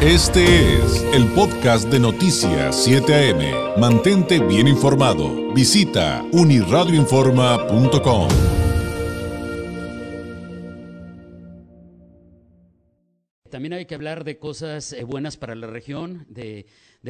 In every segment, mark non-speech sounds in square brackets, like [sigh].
Este es el podcast de Noticias 7 AM. Mantente bien informado. Visita uniradioinforma.com. También hay que hablar de cosas eh, buenas para la región, de,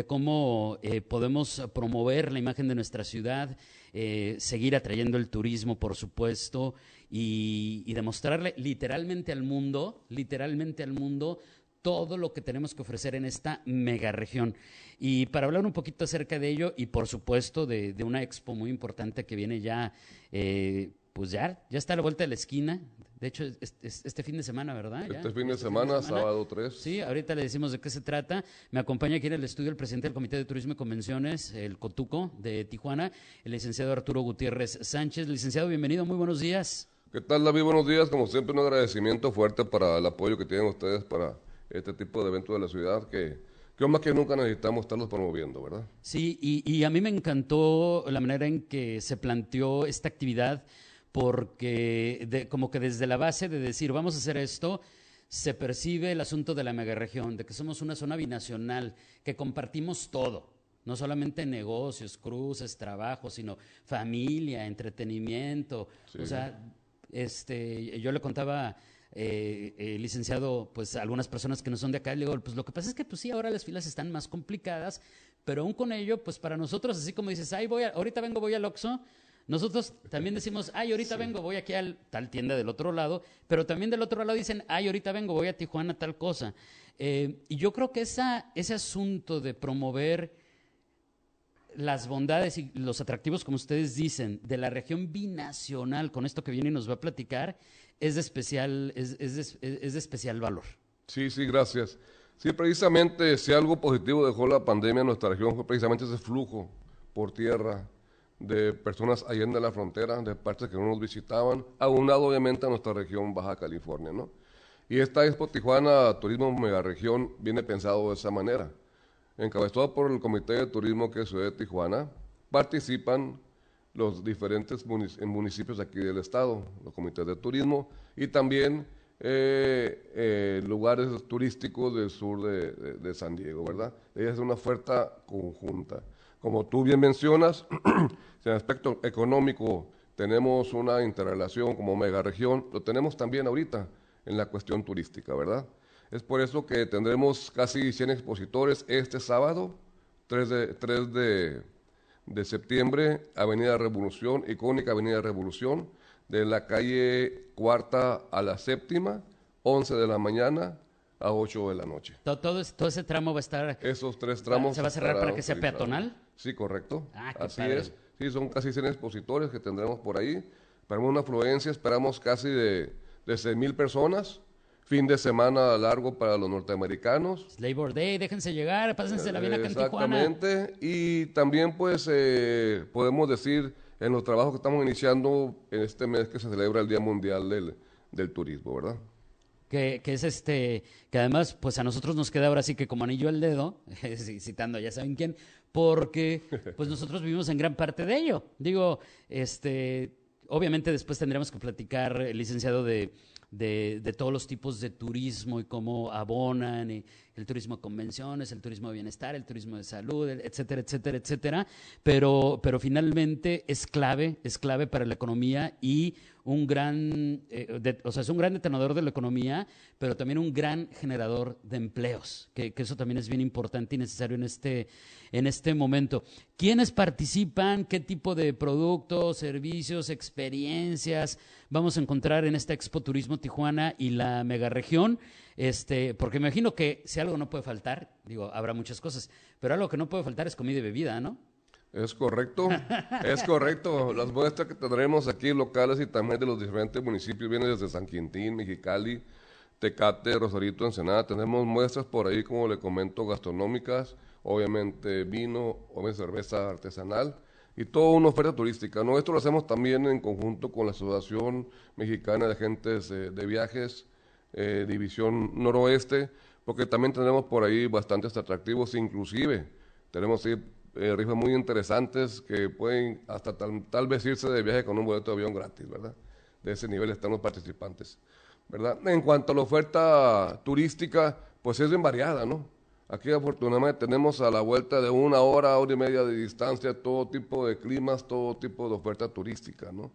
cómo eh, podemos promover la imagen de nuestra ciudad, eh, seguir atrayendo el turismo, por supuesto, y, y demostrarle literalmente al mundo, literalmente al mundo, todo lo que tenemos que ofrecer en esta mega región. Y para hablar un poquito acerca de ello y por supuesto de, una expo muy importante que viene ya, eh, pues ya, ya está a la vuelta de la esquina. De hecho, este, fin de semana, ¿verdad? Este, fin, de este semana, sábado 3. Sí, ahorita le decimos de qué se trata. Me acompaña aquí en el estudio el presidente del Comité de Turismo y Convenciones, el COTUCO de Tijuana, el licenciado Arturo Gutiérrez Sánchez. Licenciado, bienvenido, muy buenos días. ¿Qué tal, David? Buenos días. Como siempre, un agradecimiento fuerte para el apoyo que tienen ustedes para este tipo de eventos de la ciudad que, que más que nunca necesitamos estarlos promoviendo, ¿verdad? Sí, y, a mí me encantó la manera en que se planteó esta actividad porque como que desde la base de decir vamos a hacer esto, se percibe el asunto de la megaregión, de que somos una zona binacional, que compartimos todo, no solamente negocios, cruces, trabajo, sino familia, entretenimiento. O sea, este, yo le contaba eh, eh, licenciado, pues algunas personas que no son de acá, le digo, pues lo que pasa es que pues sí, ahora las filas están más complicadas, pero aún con ello, pues para nosotros, así como dices, ay, voy ahorita vengo, voy al Oxxo, nosotros también decimos, ay, ahorita vengo, voy aquí al tal tienda del otro lado, pero también del otro lado dicen, ay, ahorita vengo, voy a Tijuana, tal cosa. Eh, y yo creo que esa, ese asunto de promover las bondades y los atractivos, como ustedes dicen, de la región binacional, con esto que viene y nos va a platicar, es de especial, es, es, es de especial valor. Sí, sí, gracias. Sí, precisamente si algo positivo dejó la pandemia en nuestra región fue precisamente ese flujo por tierra de personas allende la frontera, de partes que no nos visitaban, aunado obviamente a nuestra región Baja California, ¿no? Y esta Expo Tijuana Turismo Megaregión viene pensado de esa manera. Encabezado por el Comité de Turismo que es de Tijuana, participan los diferentes municipios aquí del estado, los comités de turismo y también eh, eh, lugares turísticos del sur de, San Diego, ¿verdad? Es una oferta conjunta. Como tú bien mencionas, [clears throat] en el aspecto económico tenemos una interrelación como mega región, lo tenemos también ahorita en la cuestión turística, ¿verdad? Es por eso que tendremos casi 100 expositores este sábado, 3 de, 3 de de septiembre, Avenida Revolución, icónica Avenida Revolución, de la calle cuarta a la séptima, 11 de la mañana a 8 de la noche. Todo, todo, ese tramo va a estar... Esos tres tramos... ¿Se va a cerrar para que sea peatonal? Sí, correcto. Ah, Así es. Sí, son casi 100 expositores que tendremos por ahí. Esperamos una afluencia, esperamos casi de, de 6 mil personas fin de semana largo para los norteamericanos. Labor Day, déjense llegar, pásense la bien acá en Exactamente, y también pues eh, podemos decir en los trabajos que estamos iniciando en este mes que se celebra el Día Mundial del, del Turismo, ¿verdad? Que, que, es este, que además, pues a nosotros nos queda ahora sí que como anillo al dedo, [laughs] citando ya saben quién, porque pues nosotros vivimos en gran parte de ello. Digo, este, obviamente después tendremos que platicar, el licenciado, de de, de, todos los tipos de turismo y cómo abonan, el turismo de convenciones, el turismo de bienestar, el turismo de salud, etcétera, etcétera, etcétera. Pero, pero finalmente es clave, es clave para la economía y un gran, eh, o sea, es un gran detonador de la economía, pero también un gran generador de empleos, que, que, eso también es bien importante y necesario en este, en este momento. ¿Quiénes participan? ¿Qué tipo de productos, servicios, experiencias vamos a encontrar en esta Expo Turismo Tijuana y la megaregión? Este, porque me imagino que si algo no puede faltar, digo, habrá muchas cosas, pero algo que no puede faltar es comida y bebida, ¿no? Es correcto, es correcto. Las muestras que tendremos aquí locales y también de los diferentes municipios vienen desde San Quintín, Mexicali, Tecate, Rosarito, Ensenada. Tenemos muestras por ahí, como le comento, gastronómicas, obviamente vino, obviamente cerveza artesanal y toda una oferta turística. ¿no? Esto lo hacemos también en conjunto con la Asociación Mexicana de Agentes eh, de Viajes, eh, División Noroeste, porque también tenemos por ahí bastantes atractivos, inclusive tenemos eh, rifas muy interesantes que pueden hasta tal, vez irse de viaje con un boleto de avión gratis, ¿verdad? De ese nivel están los participantes, ¿verdad? En cuanto a la oferta turística, pues es bien variada, ¿no? Aquí afortunadamente tenemos a la vuelta de una hora, hora y media de distancia, todo tipo de climas, todo tipo de oferta turística, ¿no?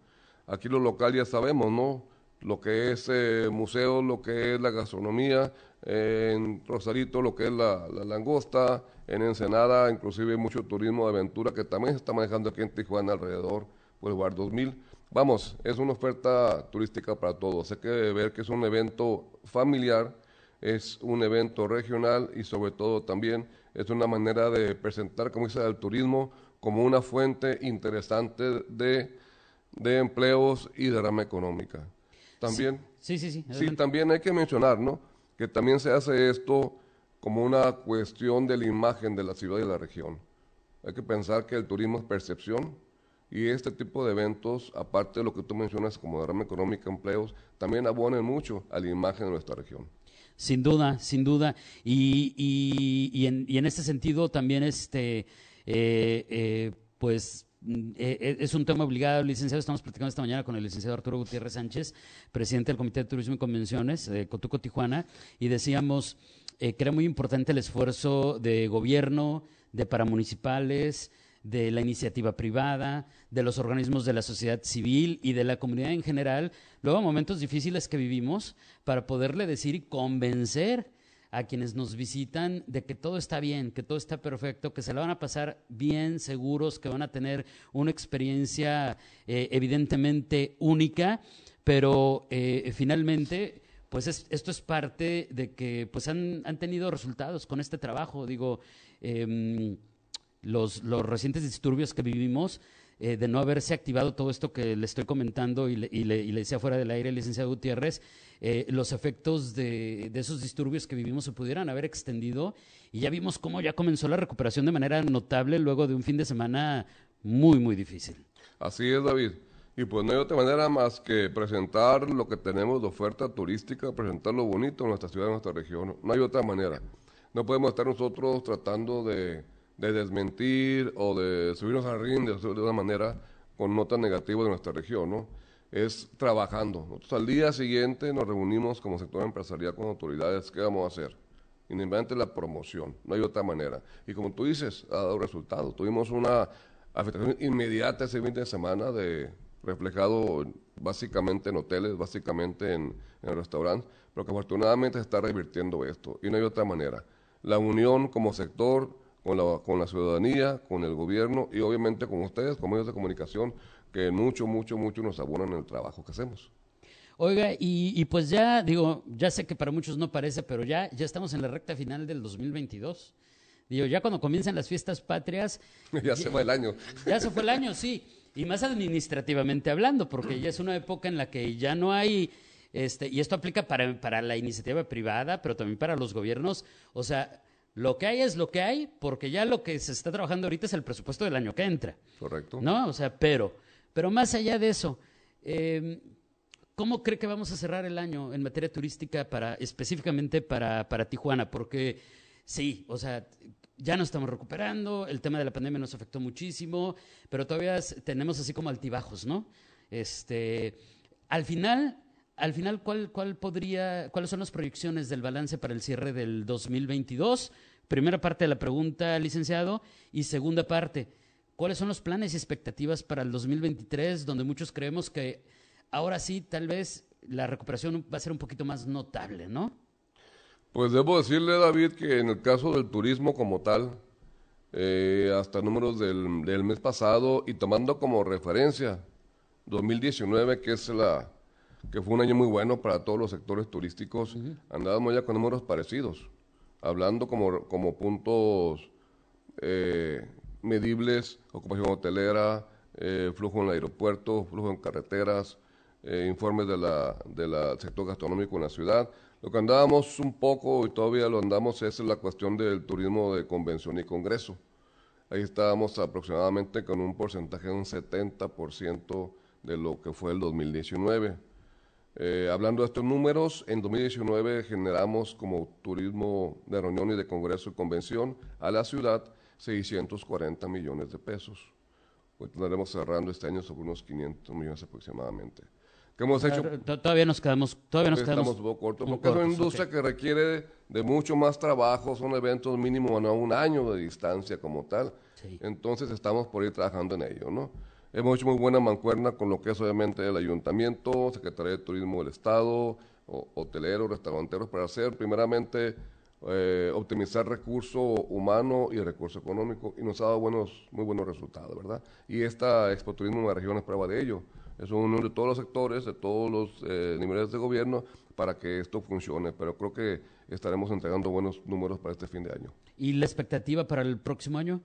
Aquí lo local ya sabemos, ¿no? Lo que es eh, museo, lo que es la gastronomía, eh, en Rosarito lo que es la, langosta, en Ensenada inclusive mucho turismo de aventura que también se está manejando aquí en Tijuana alrededor por el Bar 2000. Vamos, es una oferta turística para todos. Hay que ver que es un evento familiar, es un evento regional y sobre todo también es una manera de presentar, como dice, el turismo como una fuente interesante de, de empleos y de rama económica. También, sí, sí, sí, sí, también hay que mencionar, ¿no? Que también se hace esto como una cuestión de la imagen de la ciudad y de la región. Hay que pensar que el turismo es percepción y este tipo de eventos, aparte de lo que tú mencionas como derrama económica, empleos, también abonan mucho a la imagen de nuestra región. Sin duda, sin duda. Y, y, y, en, y en, este sentido también, este, eh, eh, pues, eh, es un tema obligado, licenciado. Estamos platicando esta mañana con el licenciado Arturo Gutiérrez Sánchez, presidente del Comité de Turismo y Convenciones de Cotuco Tijuana, y decíamos que era muy importante el esfuerzo de gobierno, de paramunicipales, de la iniciativa privada, de los organismos de la sociedad civil y de la comunidad en general, luego momentos difíciles que vivimos, para poderle decir y convencer a quienes nos visitan de que todo está bien, que todo está perfecto, que se la van a pasar bien, seguros, que van a tener una experiencia eh, evidentemente única, pero eh, finalmente pues esto es parte de que pues han, han, tenido resultados con este trabajo. Digo, eh, los, los recientes disturbios que vivimos, eh, de no haberse activado todo esto que le estoy comentando y le, y le, y le decía fuera del aire, licenciado Gutiérrez, eh, los efectos de, de, esos disturbios que vivimos se pudieran haber extendido y ya vimos cómo ya comenzó la recuperación de manera notable luego de un fin de semana muy, muy difícil. Así es, David. Y pues no hay otra manera más que presentar lo que tenemos de oferta turística, presentar lo bonito en nuestra ciudad, en nuestra región. No hay otra manera. No podemos estar nosotros tratando de de desmentir o de subirnos al ring de, de una manera con notas negativas de nuestra región, ¿no? Es trabajando. Nosotros al día siguiente nos reunimos como sector empresarial con autoridades, ¿qué vamos a hacer? Inmediatamente la promoción, no hay otra manera. Y como tú dices, ha dado resultado. Tuvimos una afectación inmediata ese fin de semana de reflejado básicamente en hoteles, básicamente en, en restaurantes, pero que afortunadamente se está revirtiendo esto y no hay otra manera. La unión como sector, con la, con la ciudadanía, con el gobierno y obviamente con ustedes, con medios de comunicación, que mucho, mucho, mucho nos abonan en el trabajo que hacemos. Oiga, y, y, pues ya, digo, ya sé que para muchos no parece, pero ya, ya estamos en la recta final del 2022. Digo, ya cuando comienzan las fiestas patrias... [laughs] ya, ya se fue el año. Ya se fue el año, sí. Y más administrativamente hablando, porque ya es una época en la que ya no hay... Este, y esto aplica para, para la iniciativa privada, pero también para los gobiernos. O sea, lo que hay es lo que hay, porque ya lo que se está trabajando ahorita es el presupuesto del año que entra. Correcto. ¿No? O sea, pero, pero más allá de eso, eh, ¿cómo cree que vamos a cerrar el año en materia turística para, específicamente para, para Tijuana? Porque sí, o sea, ya nos estamos recuperando, el tema de la pandemia nos afectó muchísimo, pero todavía tenemos así como altibajos, ¿no? Este, al final, al final, ¿cuál, podría, ¿cuáles son las proyecciones del balance para el cierre del 2022? Primera parte de la pregunta, licenciado. Y segunda parte, ¿cuáles son los planes y expectativas para el 2023, donde muchos creemos que ahora sí, tal vez la recuperación va a ser un poquito más notable, ¿no? Pues debo decirle, David, que en el caso del turismo como tal, eh, hasta números del, del mes pasado y tomando como referencia 2019, que es la que fue un año muy bueno para todos los sectores turísticos, andábamos ya con números parecidos, hablando como, como puntos eh, medibles, ocupación hotelera, eh, flujo en el aeropuerto, flujo en carreteras, eh, informes del de la sector gastronómico en la ciudad. Lo que andábamos un poco y todavía lo andamos es la cuestión del turismo de convención y congreso. Ahí estábamos aproximadamente con un porcentaje de un 70% de lo que fue el 2019. Eh, hablando de estos números, en 2019 generamos como turismo de reunión y de congreso y convención a la ciudad 640 millones de pesos. Hoy estaremos cerrando este año sobre unos 500 millones aproximadamente. que hemos hecho. Todavía nos quedamos, todavía nos quedamos poco cortos, porque es una industria que requiere de mucho más trabajo, son eventos mínimo a un año de distancia como tal. Entonces estamos por ir trabajando en ello, ¿no? Hemos hecho muy buena mancuerna con lo que es obviamente el ayuntamiento, Secretaría de Turismo del Estado, hoteleros, restauranteros, para hacer primeramente eh, optimizar recurso humano y recurso económico y nos ha dado buenos, muy buenos resultados, ¿verdad? Y esta Expo Turismo en la región es prueba de ello. Es uno de todos los sectores, de todos los eh, niveles de gobierno para que esto funcione, pero creo que estaremos entregando buenos números para este fin de año. ¿Y la expectativa para el próximo año?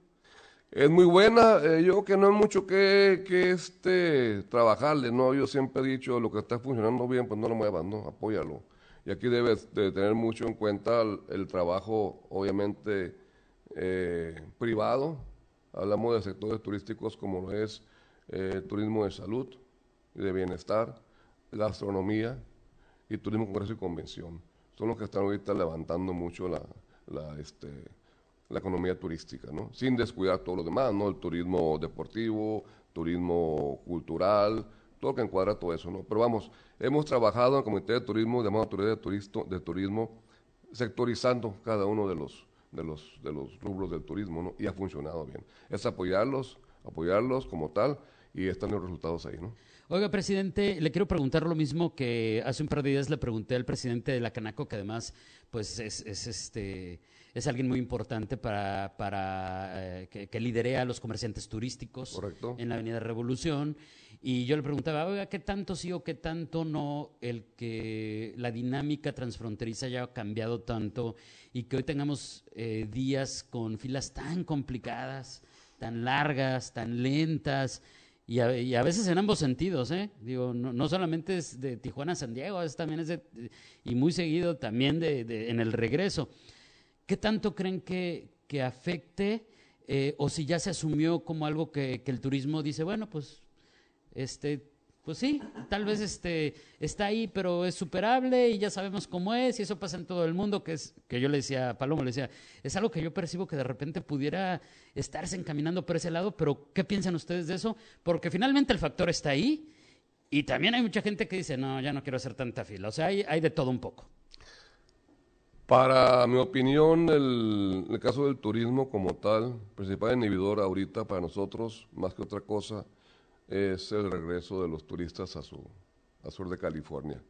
Es muy buena, eh, yo creo que no hay mucho que, que este, trabajarle, ¿no? Yo siempre he dicho, lo que está funcionando bien, pues no lo muevas, ¿no? Apóyalo. Y aquí debes de tener mucho en cuenta el, trabajo, obviamente, eh, privado. Hablamos de sectores turísticos como lo es eh, turismo de salud y de bienestar, gastronomía y turismo, congreso y convención. Son los que están ahorita levantando mucho la, la, este, la economía turística, ¿no? Sin descuidar todo lo demás, ¿no? El turismo deportivo, turismo cultural, todo lo que encuadra todo eso, ¿no? Pero vamos, hemos trabajado en el Comité de Turismo, de Autoridad de, de Turismo, sectorizando cada uno de los, de los, de los rubros del turismo, ¿no? Y ha funcionado bien. Es apoyarlos, apoyarlos como tal, y están los resultados ahí, ¿no? Oiga, presidente, le quiero preguntar lo mismo que hace un par de días le pregunté al presidente de la Canaco, que además, pues, es, es este es alguien muy importante para, para eh, que, que lidere a los comerciantes turísticos en la Avenida Revolución. Y yo le preguntaba, oiga, ¿qué tanto sí o qué tanto no el que la dinámica transfronteriza haya cambiado tanto y que hoy tengamos eh, días con filas tan complicadas, tan largas, tan lentas? Y a, veces en ambos sentidos, ¿eh? Digo, no, solamente es de Tijuana a San Diego, es también es de, y muy seguido también de, en el regreso. ¿Qué tanto creen que, que afecte eh, o si ya se asumió como algo que, el turismo dice, bueno, pues este, pues sí, tal vez este, está ahí, pero es superable y ya sabemos cómo es y eso pasa en todo el mundo, que es, que yo le decía a Palomo, le decía, es algo que yo percibo que de repente pudiera estarse encaminando por ese lado, pero ¿qué piensan ustedes de eso? Porque finalmente el factor está ahí y también hay mucha gente que dice, no, ya no quiero hacer tanta fila, o sea, hay, hay de todo un poco. Para mi opinión, el, caso del turismo como tal, principal inhibidor ahorita para nosotros, más que otra cosa, es el regreso de los turistas a su a sur de California.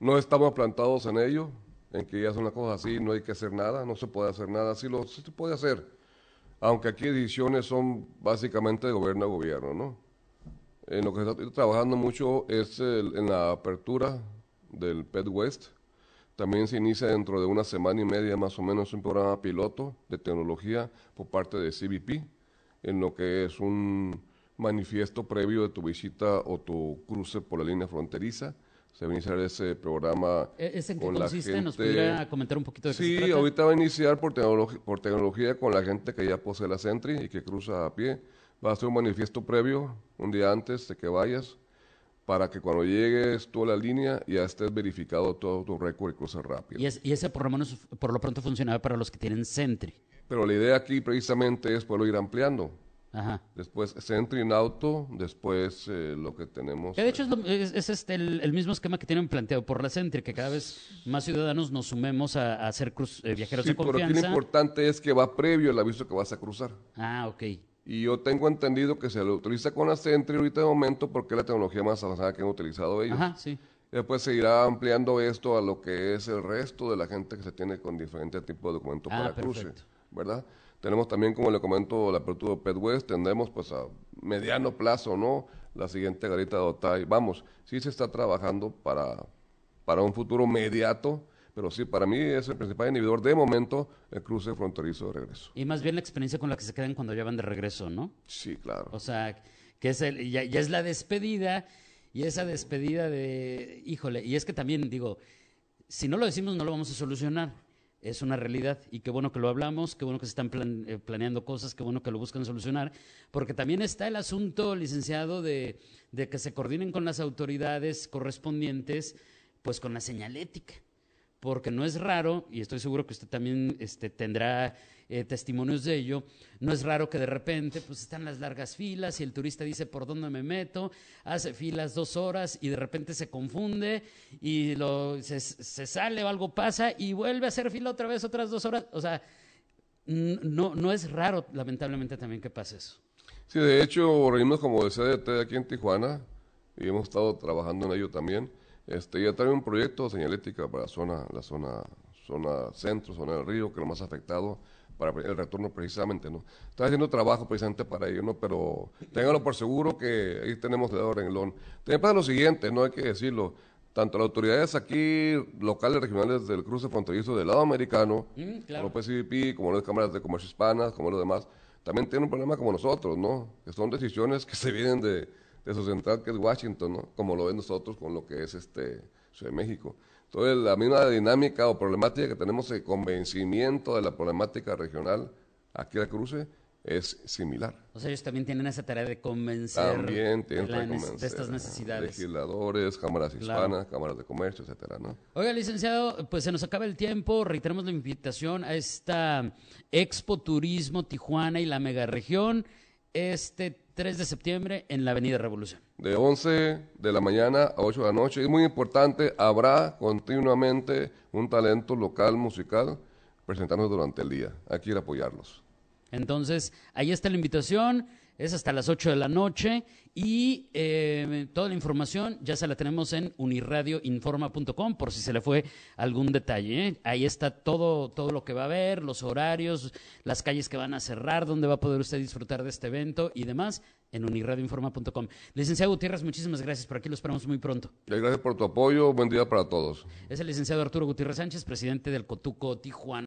No estamos plantados en ello, en que ya es una cosa así, no hay que hacer nada, no se puede hacer nada, sí, lo, se puede hacer, aunque aquí decisiones son básicamente de gobierno a gobierno, ¿no? En lo que se está trabajando mucho es en la apertura del PET West, también se inicia dentro de una semana y media más o menos un programa piloto de tecnología por parte de CBP, en lo que es un manifiesto previo de tu visita o tu cruce por la línea fronteriza. Se va a iniciar ese programa. ¿E-, ¿Es en qué consiste? ¿Nos pudiera comentar un poquito de Sí, qué se ahorita va a iniciar por, por tecnología con la gente que ya posee la Sentry y que cruza a pie. Va a ser un manifiesto previo, un día antes de que vayas, para que cuando llegues tú a la línea ya estés verificado todo tu récord y cruces rápido. Y, y ese por lo menos, por lo pronto funcionaba para los que tienen Sentry. Pero la idea aquí precisamente es poderlo ir ampliando. Después Sentry en auto, después eh, lo que tenemos. Que de hecho es, este, el, mismo esquema que tienen planteado por la Sentry, que cada vez más ciudadanos nos sumemos a, hacer cruz, eh, viajeros de confianza. Pero aquí lo importante es que va previo el aviso que vas a cruzar. Ah, ok. Y yo tengo entendido que se lo utiliza con la Sentry ahorita de momento porque es la tecnología más avanzada que han utilizado ellos. Ajá, sí. Después se irá ampliando esto a lo que es el resto de la gente que se tiene con diferentes tipos de documentos ah, para cruce, ¿verdad? Tenemos también, como le comento, la apertura de PetWest, tendremos pues a mediano plazo, ¿no? La siguiente garita de Otay. Vamos, sí se está trabajando para, para un futuro inmediato, pero sí, para mí es el principal inhibidor de momento el cruce fronterizo de regreso. Y más bien la experiencia con la que se quedan cuando ya van de regreso, ¿no? Sí, claro. O sea, que es el, ya, ya es la despedida y esa despedida de, híjole, y es que también digo, si no lo decimos no lo vamos a solucionar es una realidad y qué bueno que lo hablamos, qué bueno que se están eh, planeando cosas, qué bueno que lo buscan solucionar, porque también está el asunto, licenciado, de, que se coordinen con las autoridades correspondientes, pues con la señalética porque no es raro, y estoy seguro que usted también este, tendrá eh, testimonios de ello, no es raro que de repente pues están las largas filas y el turista dice por dónde me meto, hace filas dos horas y de repente se confunde y se, sale o algo pasa y vuelve a hacer fila otra vez otras dos horas. O sea, no, no es raro lamentablemente también que pase eso. Sí, de hecho, reunimos como de aquí en Tijuana y hemos estado trabajando en ello también. Este, ya trae un proyecto de señalética para la zona, la zona, zona centro, zona del río, que es lo más afectado para el retorno precisamente, ¿no? Está haciendo trabajo precisamente para ello, ¿no? Pero ténganlo por seguro que ahí tenemos el renglón. También pasa lo siguiente, no hay que decirlo, tanto las autoridades aquí, locales, regionales del cruce fronterizo del lado americano, mm, como PCP, como las cámaras de comercio hispanas, como los demás, también tienen un problema como nosotros, ¿no? Que son decisiones que se vienen de, de su central, que es Washington, ¿no? Como lo ven nosotros con lo que es este Ciudad de México. Entonces, la misma dinámica o problemática que tenemos de convencimiento de la problemática regional aquí al cruce es similar. O sea, ellos también tienen esa tarea de convencer, también de, de, estas necesidades. Legisladores, cámaras hispanas, cámaras de comercio, etcétera, ¿no? Oiga, licenciado, pues se nos acaba el tiempo. Reiteramos la invitación a esta Expo Turismo Tijuana y la megaregión este 3 de septiembre en la Avenida Revolución. De 11 de la mañana a 8 de la noche. Es muy importante, habrá continuamente un talento local musical presentándose durante el día. Hay que ir a apoyarlos. Entonces, ahí está la invitación es hasta las 8 de la noche y eh, toda la información ya se la tenemos en unirradioinforma.com por si se le fue algún detalle. ¿eh? Ahí está todo, todo lo que va a haber, los horarios, las calles que van a cerrar, dónde va a poder usted disfrutar de este evento y demás en unirradioinforma.com. Licenciado Gutiérrez, muchísimas gracias. Por aquí lo esperamos muy pronto. Gracias por tu apoyo. Buen día para todos. Es el licenciado Arturo Gutiérrez Sánchez, presidente del Cotuco Tijuana.